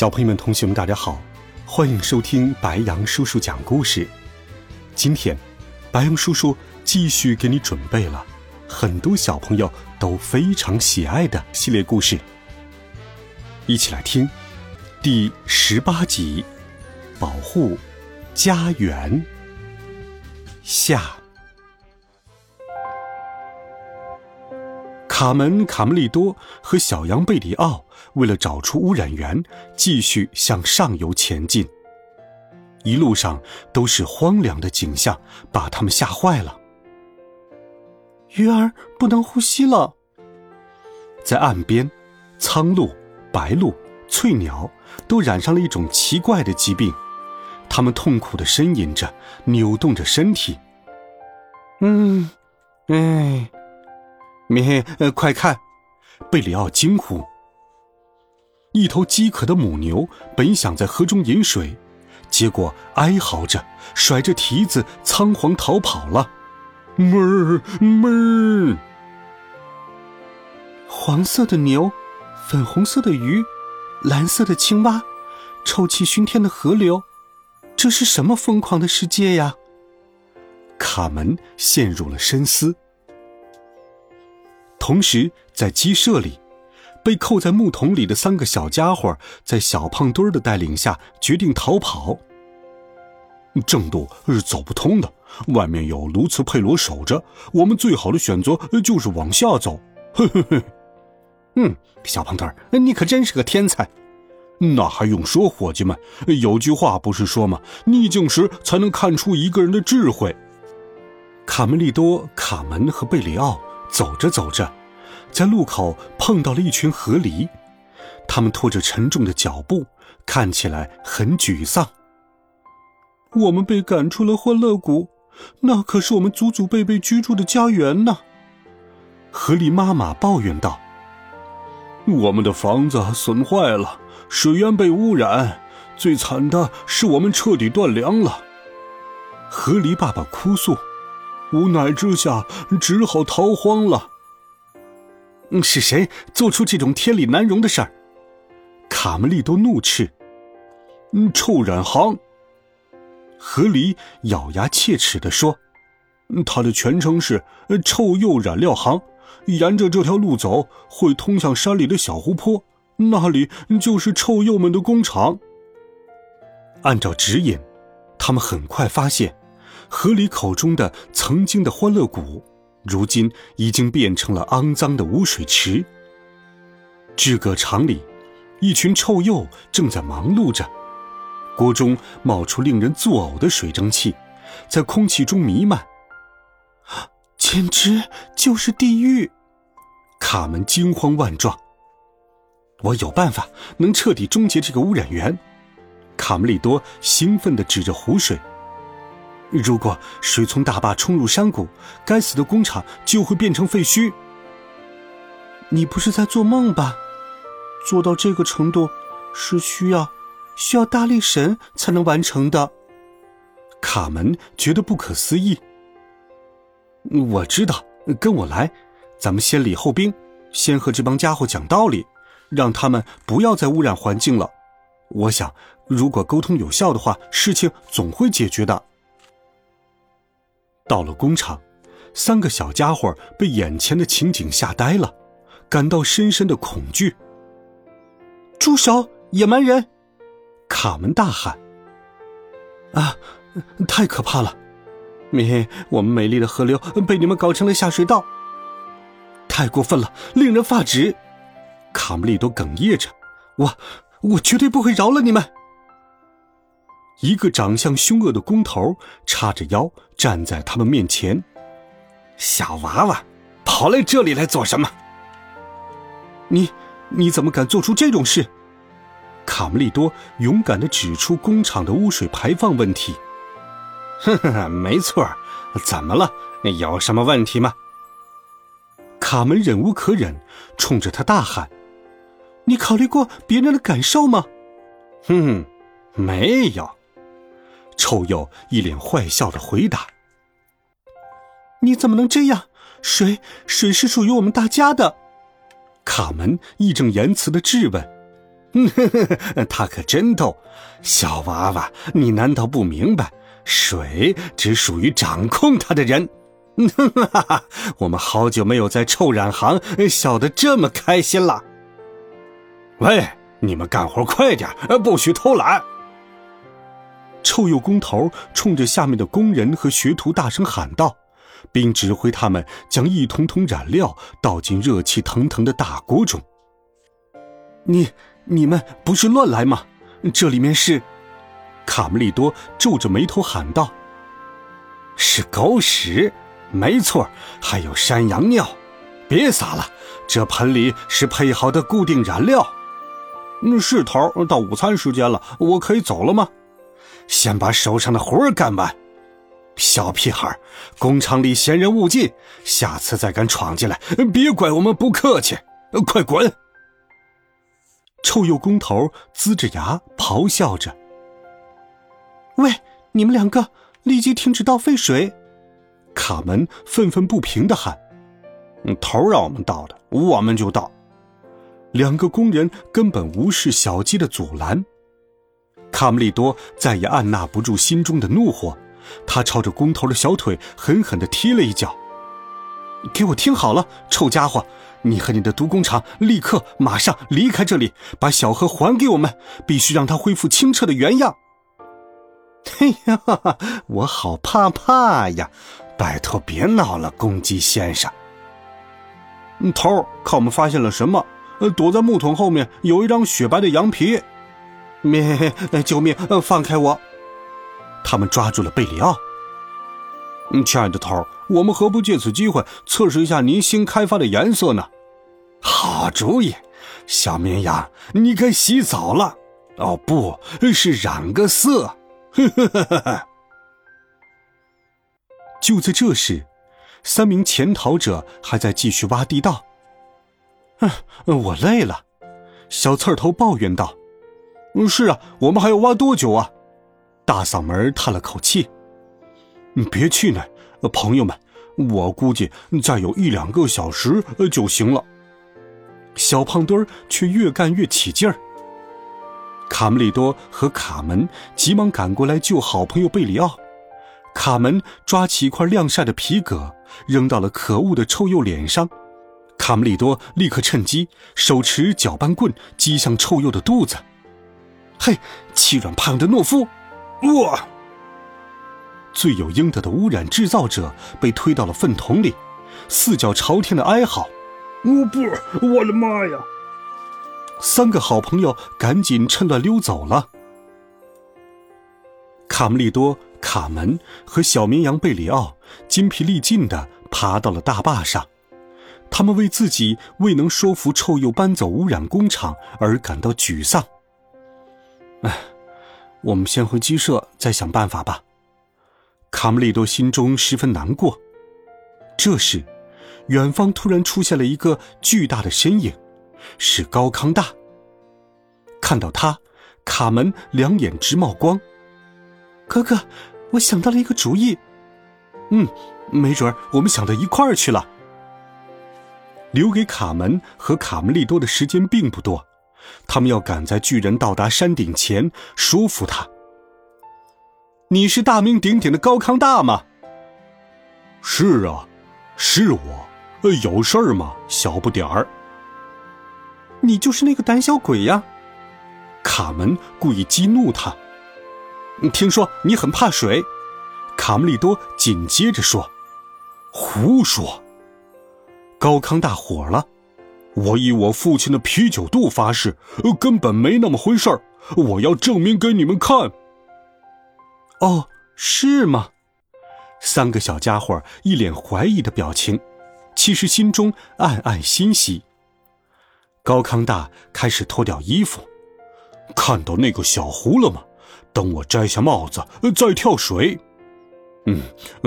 小朋友们、同学们，大家好，欢迎收听白羊叔叔讲故事。今天，白羊叔叔继续给你准备了很多小朋友都非常喜爱的系列故事，一起来听第十八集《保护家园》下。卡门、卡梅利多和小羊贝里奥为了找出污染源，继续向上游前进。一路上都是荒凉的景象，把他们吓坏了。鱼儿不能呼吸了。在岸边，苍鹭、白鹭、翠鸟都染上了一种奇怪的疾病，它们痛苦的呻吟着，扭动着身体。嗯，哎。咩，呃，快看！贝里奥惊呼。一头饥渴的母牛本想在河中饮水，结果哀嚎着，甩着蹄子，仓皇逃跑了。哞儿哞儿！黄色的牛，粉红色的鱼，蓝色的青蛙，臭气熏天的河流，这是什么疯狂的世界呀？卡门陷入了深思。同时，在鸡舍里，被扣在木桶里的三个小家伙，在小胖墩儿的带领下决定逃跑。正路是走不通的，外面有卢茨佩罗守着，我们最好的选择就是往下走。嘿嘿嘿，嗯，小胖墩儿，你可真是个天才。那还用说，伙计们，有句话不是说吗？逆境时才能看出一个人的智慧。卡梅利多、卡门和贝里奥。走着走着，在路口碰到了一群河狸，他们拖着沉重的脚步，看起来很沮丧。我们被赶出了欢乐谷，那可是我们祖祖辈辈居住的家园呢。河狸妈妈抱怨道：“我们的房子损坏了，水源被污染，最惨的是我们彻底断粮了。”河狸爸爸哭诉。无奈之下，只好逃荒了。是谁做出这种天理难容的事儿？卡梅利多怒斥：“臭染行。”河狸咬牙切齿地说：“他的全称是臭鼬染料行。沿着这条路走，会通向山里的小湖泊，那里就是臭鼬们的工厂。”按照指引，他们很快发现。河里口中的曾经的欢乐谷，如今已经变成了肮脏的污水池。制革厂里，一群臭鼬正在忙碌着，锅中冒出令人作呕的水蒸气，在空气中弥漫，简直就是地狱！卡门惊慌万状。我有办法能彻底终结这个污染源。卡梅利多兴奋地指着湖水。如果水从大坝冲入山谷，该死的工厂就会变成废墟。你不是在做梦吧？做到这个程度，是需要需要大力神才能完成的。卡门觉得不可思议。我知道，跟我来，咱们先礼后兵，先和这帮家伙讲道理，让他们不要再污染环境了。我想，如果沟通有效的话，事情总会解决的。到了工厂，三个小家伙被眼前的情景吓呆了，感到深深的恐惧。住手，野蛮人！卡门大喊：“啊，太可怕了！咪，我们美丽的河流被你们搞成了下水道，太过分了，令人发指！”卡梅利多哽咽着：“我，我绝对不会饶了你们。”一个长相凶恶的工头叉着腰站在他们面前。小娃娃，跑来这里来做什么？你，你怎么敢做出这种事？卡梅利多勇敢的指出工厂的污水排放问题。呵呵，没错，怎么了？有什么问题吗？卡门忍无可忍，冲着他大喊：“你考虑过别人的感受吗？”“哼，没有。”臭鼬一脸坏笑的回答。“你怎么能这样？水，水是属于我们大家的。”卡门义正言辞的质问。“他可真逗，小娃娃，你难道不明白，水只属于掌控它的人？”哈哈哈！我们好久没有在臭染行笑得这么开心了。喂，你们干活快点，不许偷懒！臭鼬工头冲着下面的工人和学徒大声喊道，并指挥他们将一桶桶染料倒进热气腾腾的大锅中。你、你们不是乱来吗？这里面是……卡梅利多皱着眉头喊道：“是狗屎！”没错，还有山羊尿，别撒了，这盆里是配好的固定燃料。嗯，是头，到午餐时间了，我可以走了吗？先把手上的活儿干完。小屁孩，工厂里闲人勿进，下次再敢闯进来，别怪我们不客气。快滚！臭鼬工头龇着牙咆哮着：“喂，你们两个，立即停止倒废水！”卡门愤愤不平的喊：“头让我们倒的，我们就倒。”两个工人根本无视小鸡的阻拦。卡梅利多再也按捺不住心中的怒火，他朝着工头的小腿狠狠的踢了一脚。“给我听好了，臭家伙！你和你的毒工厂立刻马上离开这里，把小河还给我们，必须让它恢复清澈的原样。”“嘿呀，我好怕怕呀！”拜托，别闹了，公鸡先生。头，看我们发现了什么？躲在木桶后面有一张雪白的羊皮。咩！救命！放开我！他们抓住了贝里奥。亲爱的头，我们何不借此机会测试一下您新开发的颜色呢？好主意，小绵羊，你该洗澡了。哦，不是染个色。呵呵呵呵。就在这时，三名潜逃者还在继续挖地道。嗯，我累了，小刺头抱怨道：“，嗯是啊，我们还要挖多久啊？”大嗓门叹了口气：“你别气馁，朋友们，我估计再有一两个小时就行了。”小胖墩儿却越干越起劲儿。卡梅利多和卡门急忙赶过来救好朋友贝里奥。卡门抓起一块晾晒的皮革，扔到了可恶的臭鼬脸上。卡梅利多立刻趁机手持搅拌棍击向臭鼬的肚子。嘿，欺软怕硬的懦夫！哇！罪有应得的污染制造者被推到了粪桶里，四脚朝天的哀嚎。哦不，我的妈呀！三个好朋友赶紧趁乱溜走了。卡梅利多。卡门和小绵羊贝里奥筋疲力尽地爬到了大坝上，他们为自己未能说服臭鼬搬走污染工厂而感到沮丧。哎，我们先回鸡舍再想办法吧。卡梅利多心中十分难过。这时，远方突然出现了一个巨大的身影，是高康大。看到他，卡门两眼直冒光。哥哥，我想到了一个主意。嗯，没准儿我们想到一块儿去了。留给卡门和卡梅利多的时间并不多，他们要赶在巨人到达山顶前说服他。你是大名鼎鼎的高康大吗？是啊，是我。呃有事儿吗，小不点儿？你就是那个胆小鬼呀！卡门故意激怒他。听说你很怕水，卡梅利多紧接着说：“胡说！”高康大火了，我以我父亲的啤酒肚发誓，根本没那么回事儿！我要证明给你们看。哦，是吗？三个小家伙一脸怀疑的表情，其实心中暗暗欣喜。高康大开始脱掉衣服。看到那个小湖了吗？等我摘下帽子再跳水。嗯，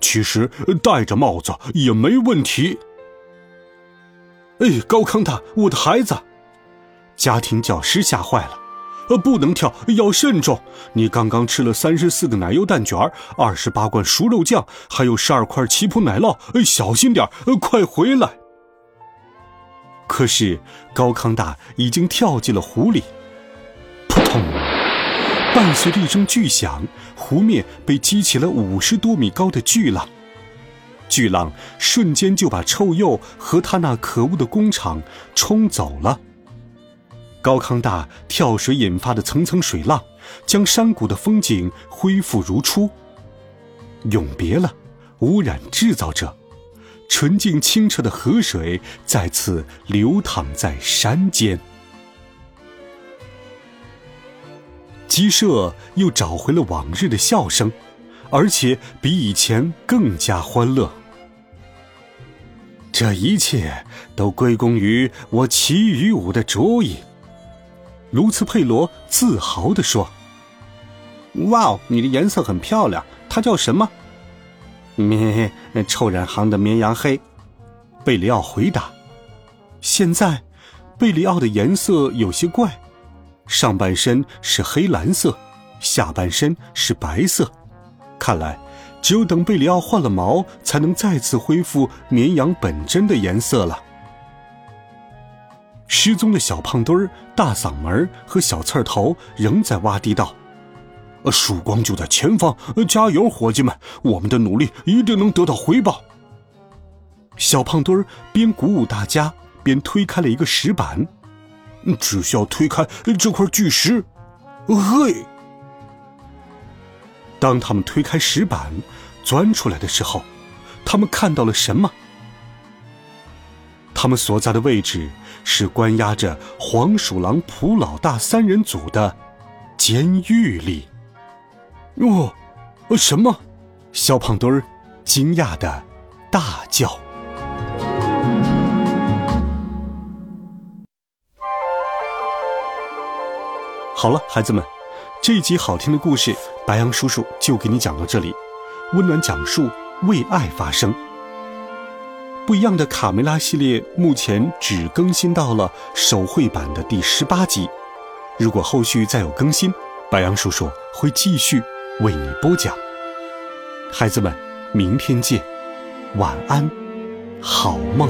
其实戴着帽子也没问题。哎，高康大，我的孩子！家庭教师吓坏了。呃，不能跳，要慎重。你刚刚吃了三十四个奶油蛋卷二十八罐熟肉酱，还有十二块奇普奶酪。小心点快回来！可是高康大已经跳进了湖里，扑通！伴随着一声巨响，湖面被激起了五十多米高的巨浪，巨浪瞬间就把臭鼬和他那可恶的工厂冲走了。高康大跳水引发的层层水浪，将山谷的风景恢复如初。永别了污染制造者，纯净清澈的河水再次流淌在山间。鸡舍又找回了往日的笑声，而且比以前更加欢乐。这一切都归功于我奇雨舞的主意。卢茨佩罗自豪地说：“哇哦，你的颜色很漂亮，它叫什么？”“咩，臭染行的绵羊黑。”贝里奥回答。现在，贝里奥的颜色有些怪，上半身是黑蓝色，下半身是白色。看来，只有等贝里奥换了毛，才能再次恢复绵羊本真的颜色了。失踪的小胖墩儿、大嗓门和小刺头仍在挖地道：“呃曙光就在前方，加油，伙计们！我们的努力一定能得到回报。”小胖墩儿边鼓舞大家，边推开了一个石板。只需要推开这块巨石，嘿！当他们推开石板，钻出来的时候，他们看到了什么？他们所在的位置。是关押着黄鼠狼、蒲老大三人组的监狱里。哦，什么？小胖墩儿惊讶的大叫。好了，孩子们，这一集好听的故事，白羊叔叔就给你讲到这里。温暖讲述，为爱发声。不一样的卡梅拉系列目前只更新到了手绘版的第十八集，如果后续再有更新，白杨叔叔会继续为你播讲。孩子们，明天见，晚安，好梦。